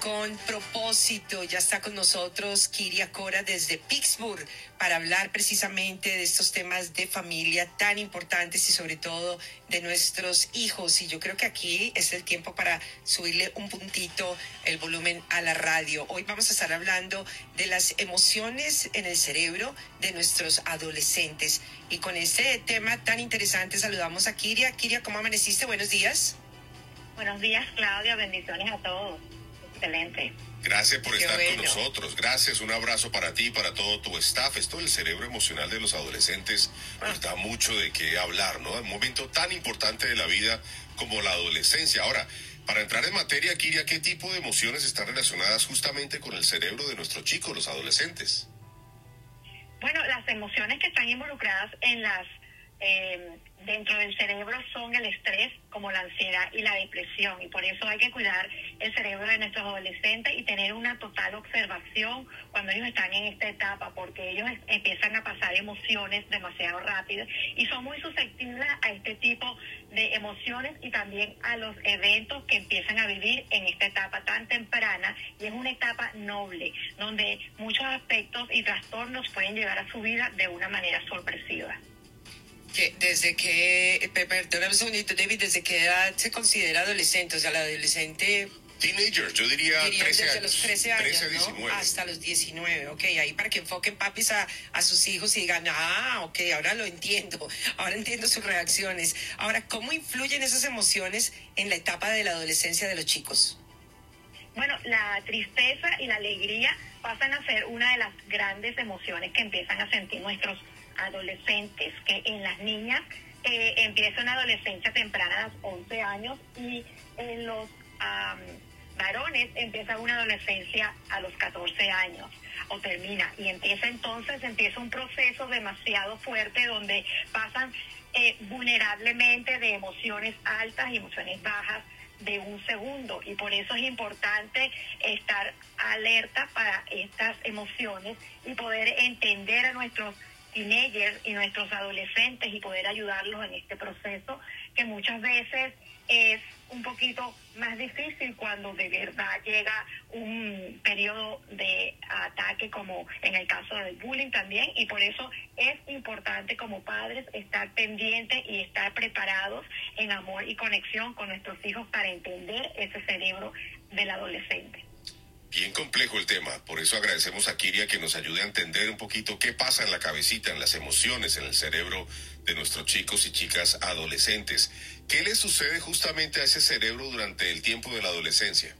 con propósito. Ya está con nosotros Kiria Cora desde Pittsburgh para hablar precisamente de estos temas de familia tan importantes y sobre todo de nuestros hijos. Y yo creo que aquí es el tiempo para subirle un puntito el volumen a la radio. Hoy vamos a estar hablando de las emociones en el cerebro de nuestros adolescentes. Y con este tema tan interesante saludamos a Kiria. Kiria, ¿cómo amaneciste? Buenos días. Buenos días, Claudia. Bendiciones a todos. Excelente. Gracias por estar con nosotros. Gracias. Un abrazo para ti y para todo tu staff. Esto del cerebro emocional de los adolescentes nos da mucho de qué hablar, ¿no? Un momento tan importante de la vida como la adolescencia. Ahora, para entrar en materia, Kiria, ¿qué tipo de emociones están relacionadas justamente con el cerebro de nuestros chicos, los adolescentes? Bueno, las emociones que están involucradas en las eh, dentro del cerebro son el estrés, como la ansiedad y la depresión. Y por eso hay que cuidar el cerebro de nuestros adolescentes y tener una total observación cuando ellos están en esta etapa, porque ellos empiezan a pasar emociones demasiado rápidas y son muy susceptibles a este tipo de emociones y también a los eventos que empiezan a vivir en esta etapa tan temprana. Y es una etapa noble, donde muchos aspectos y trastornos pueden llegar a su vida de una manera sorpresiva que desde que, perdóname un segundito, David, ¿desde qué edad se considera adolescente? O sea, la adolescente... Teenager, yo diría, 13 desde los 13 años, ¿no? Hasta los 19, ok, ahí para que enfoquen papis a, a sus hijos y digan, ah, ok, ahora lo entiendo, ahora entiendo sus reacciones. Ahora, ¿cómo influyen esas emociones en la etapa de la adolescencia de los chicos? Bueno, la tristeza y la alegría pasan a ser una de las grandes emociones que empiezan a sentir nuestros adolescentes, que en las niñas eh, empieza una adolescencia temprana a los 11 años y en los varones empieza una adolescencia a los 14 años. O termina y empieza entonces, empieza un proceso demasiado fuerte donde pasan eh, vulnerablemente de emociones altas y emociones bajas de un segundo. Y por eso es importante estar alerta para estas emociones y poder entender a nuestros teenagers y nuestros adolescentes y poder ayudarlos en este proceso que muchas veces es un poquito más difícil cuando de verdad llega un periodo de ataque como en el caso del bullying también y por eso es importante como padres estar pendientes y estar preparados en amor y conexión con nuestros hijos para entender ese cerebro del adolescente. Bien complejo el tema, por eso agradecemos a Kiria que nos ayude a entender un poquito qué pasa en la cabecita, en las emociones, en el cerebro de nuestros chicos y chicas adolescentes. ¿Qué les sucede justamente a ese cerebro durante el tiempo de la adolescencia?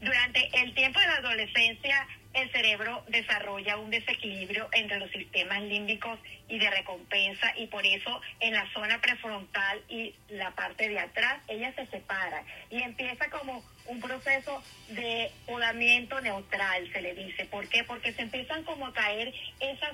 Durante el tiempo de la adolescencia el cerebro desarrolla un desequilibrio entre los sistemas límbicos y de recompensa y por eso en la zona prefrontal y la parte de atrás ella se separa y empieza como un proceso de podamiento neutral se le dice. ¿Por qué? Porque se empiezan como a caer esas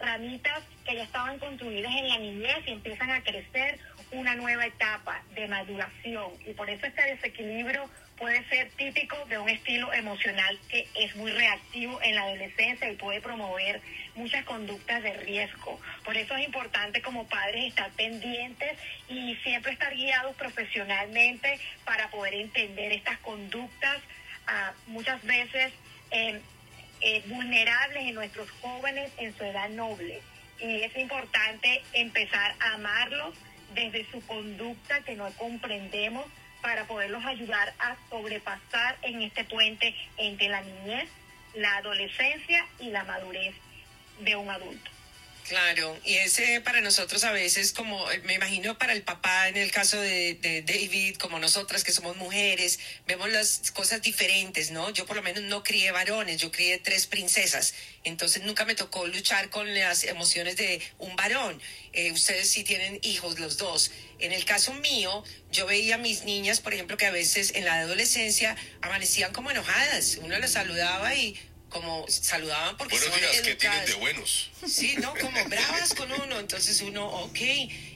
ramitas que ya estaban construidas en la niñez y empiezan a crecer una nueva etapa de maduración y por eso este desequilibrio puede ser típico de un estilo emocional que es muy reactivo en la adolescencia y puede promover muchas conductas de riesgo. Por eso es importante como padres estar pendientes y siempre estar guiados profesionalmente para poder entender estas conductas ah, muchas veces eh, eh, vulnerables en nuestros jóvenes en su edad noble. Y es importante empezar a amarlos desde su conducta que no comprendemos para poderlos ayudar a sobrepasar en este puente entre la niñez, la adolescencia y la madurez de un adulto. Claro, y ese para nosotros a veces como, me imagino para el papá en el caso de, David, como nosotras que somos mujeres, vemos las cosas diferentes, ¿no? Yo por lo menos no crié varones, yo crié tres princesas, entonces nunca me tocó luchar con las emociones de un varón. Eh, ustedes sí tienen hijos los dos. En el caso mío, yo veía a mis niñas, por ejemplo, que a veces en la adolescencia amanecían como enojadas. Uno las saludaba y como saludaban porque Buenos días, ¿qué tienen de buenos? Sí, ¿no? Como bravas con uno. Entonces uno, ok.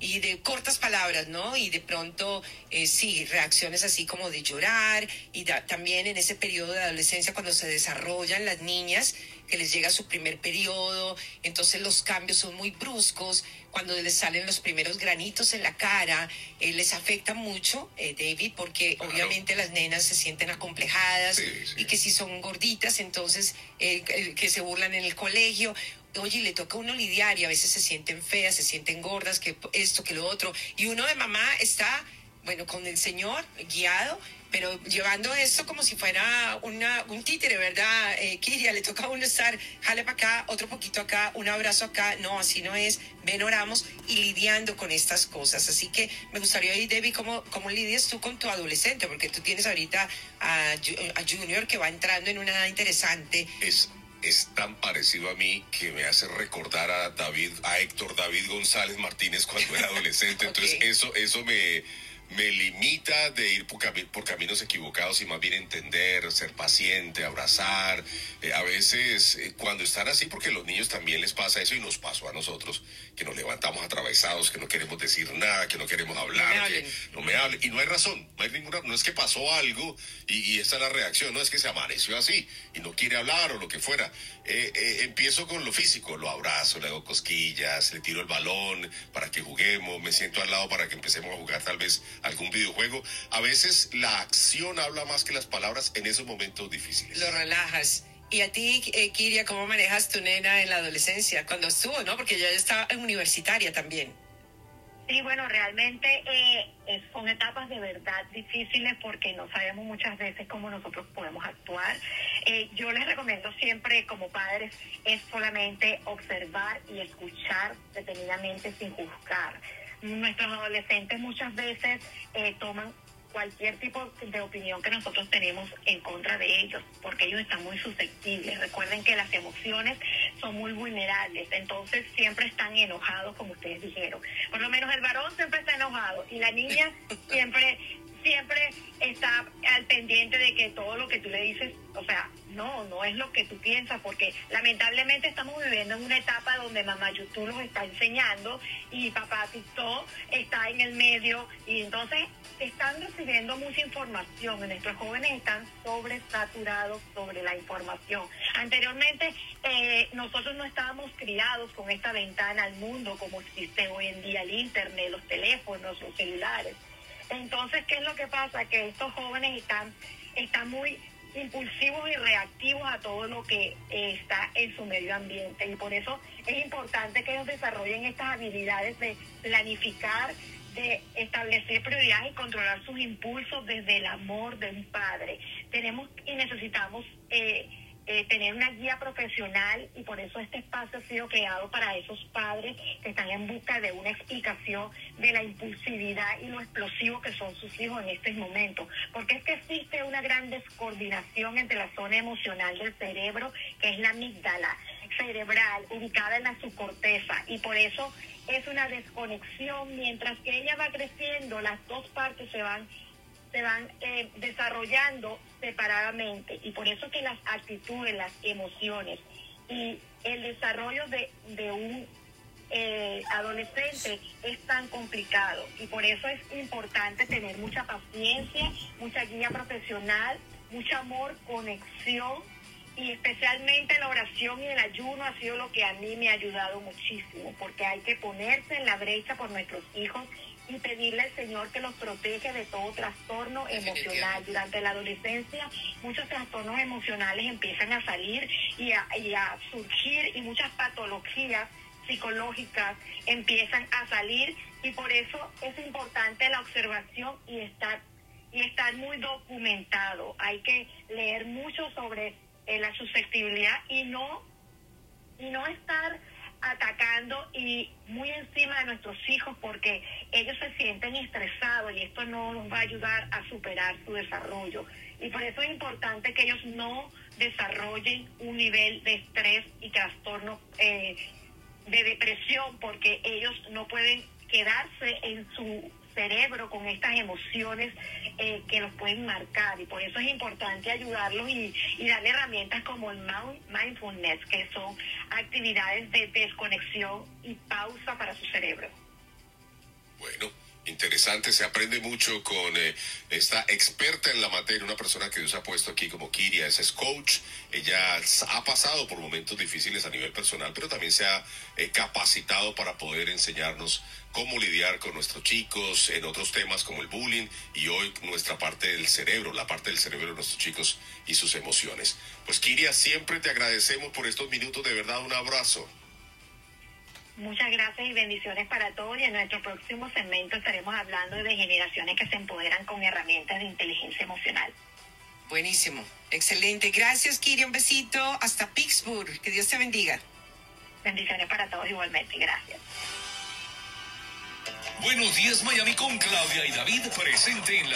y de cortas palabras, ¿no? Y de pronto, eh, sí, reacciones así como de llorar y también en ese periodo de adolescencia cuando se desarrollan las niñas, que les llega su primer periodo, entonces los cambios son muy bruscos, cuando les salen los primeros granitos en la cara, eh, les afecta mucho, eh, David, porque obviamente las nenas se sienten acomplejadas y que si son gorditas, entonces que se burlan en el colegio. Oye, le toca a uno lidiar y a veces se sienten feas, se sienten gordas, que esto, que lo otro. Y uno de mamá está, bueno, con el Señor guiado, pero llevando esto como si fuera una, un títere, ¿verdad? Eh, Kiria, le toca a uno estar, jale para acá, otro poquito acá, un abrazo acá. No, así no es. Ven, oramos y lidiando con estas cosas. Así que me gustaría oír, Debbie, cómo, cómo lidias tú con tu adolescente, porque tú tienes ahorita a, a Junior que va entrando en una edad interesante. Es es tan parecido a mí que me hace recordar a David, a Héctor David González Martínez cuando era adolescente. Entonces eso, eso me, me limita de ir por, caminos equivocados y más bien entender, ser paciente, abrazar. Eh, a veces eh, cuando están así, porque a los niños también les pasa eso y nos pasó a nosotros, que nos levantamos atravesados, que no queremos decir nada, que no queremos hablar, que no me hablen. Y no hay razón, no hay ninguna, no es que pasó algo y, y esta es la reacción, no es que se amaneció así y no quiere hablar o lo que fuera. Eh, empiezo con lo físico, lo abrazo, le hago cosquillas, le tiro el balón para que juguemos, me siento al lado para que empecemos a jugar tal vez algún videojuego. A veces la acción habla más que las palabras en esos momentos difíciles. Lo relajas. Y a ti, eh, Kiria, ¿cómo manejas tu nena en la adolescencia? Cuando estuvo, ¿no? Porque ya estaba en universitaria también. Sí, bueno, realmente eh, son etapas de verdad difíciles porque no sabemos muchas veces cómo nosotros podemos actuar. Eh, yo les recomiendo siempre como padres es solamente observar y escuchar detenidamente sin juzgar nuestros adolescentes muchas veces eh, toman cualquier tipo de opinión que nosotros tenemos en contra de ellos, porque ellos están muy susceptibles. Recuerden que las emociones son muy vulnerables, entonces siempre están enojados, como ustedes dijeron. Por lo menos el varón siempre está enojado y la niña siempre siempre está al pendiente de que todo lo que tú le dices, o sea, no, no es lo que tú piensas, porque lamentablemente estamos viviendo en una etapa donde mamá YouTube los está enseñando y papá TikTok está en el medio y entonces están recibiendo mucha información nuestros jóvenes están sobresaturados sobre la información. Anteriormente eh, nosotros no estábamos criados con esta ventana al mundo como existe hoy en día el internet, los teléfonos, los celulares. Entonces, ¿qué es lo que pasa? Que estos jóvenes están, están muy impulsivos y reactivos a todo lo que eh, está en su medio ambiente. Y por eso es importante que ellos desarrollen estas habilidades de planificar, de establecer prioridades y controlar sus impulsos desde el amor de un padre. Tenemos y necesitamos... Eh, eh, tener una guía profesional y por eso este espacio ha sido creado para esos padres que están en busca de una explicación de la impulsividad y lo explosivo que son sus hijos en este momento. Porque es que existe una gran descoordinación entre la zona emocional del cerebro, que es la amígdala cerebral, ubicada en la subcorteza, y por eso es una desconexión. Mientras que ella va creciendo, las dos partes se van se van eh, desarrollando separadamente. Y por eso que las actitudes, las emociones y el desarrollo de, de un eh, adolescente es tan complicado. Y por eso es importante tener mucha paciencia, mucha guía profesional, mucho amor, conexión. Y especialmente la oración y el ayuno ha sido lo que a mí me ha ayudado muchísimo porque hay que ponerse en la brecha por nuestros hijos y pedirle al Señor que los proteja de todo trastorno emocional. Durante la adolescencia muchos trastornos emocionales empiezan a salir y a, y a surgir y muchas patologías psicológicas empiezan a salir y por eso es importante la observación y estar y estar muy documentado. Hay que leer mucho sobre eh, la susceptibilidad y no y no estar atacando y muy encima de nuestros hijos porque ellos se sienten estresados y esto no nos va a ayudar a superar su desarrollo. Y por eso es importante que ellos no desarrollen un nivel de estrés y trastorno eh, de depresión porque ellos no pueden quedarse en su cerebro con estas emociones eh, que los pueden marcar y por eso es importante ayudarlos y, y darle herramientas como el mindfulness, que son actividades de desconexión y pausa para su cerebro. Interesante, se aprende mucho con eh, esta experta en la materia, una persona que Dios ha puesto aquí como Kiria, es coach, ella ha pasado por momentos difíciles a nivel personal, pero también se ha eh, capacitado para poder enseñarnos cómo lidiar con nuestros chicos en otros temas como el bullying y hoy nuestra parte del cerebro, la parte del cerebro de nuestros chicos y sus emociones. Pues Kiria, siempre te agradecemos por estos minutos, de verdad un abrazo. Muchas gracias y bendiciones para todos. Y en nuestro próximo segmento estaremos hablando de generaciones que se empoderan con herramientas de inteligencia emocional. Buenísimo, excelente. Gracias, Kiri. Un besito hasta Pittsburgh. Que Dios te bendiga. Bendiciones para todos igualmente. Gracias. Buenos días, Miami, con Claudia y David, presente en las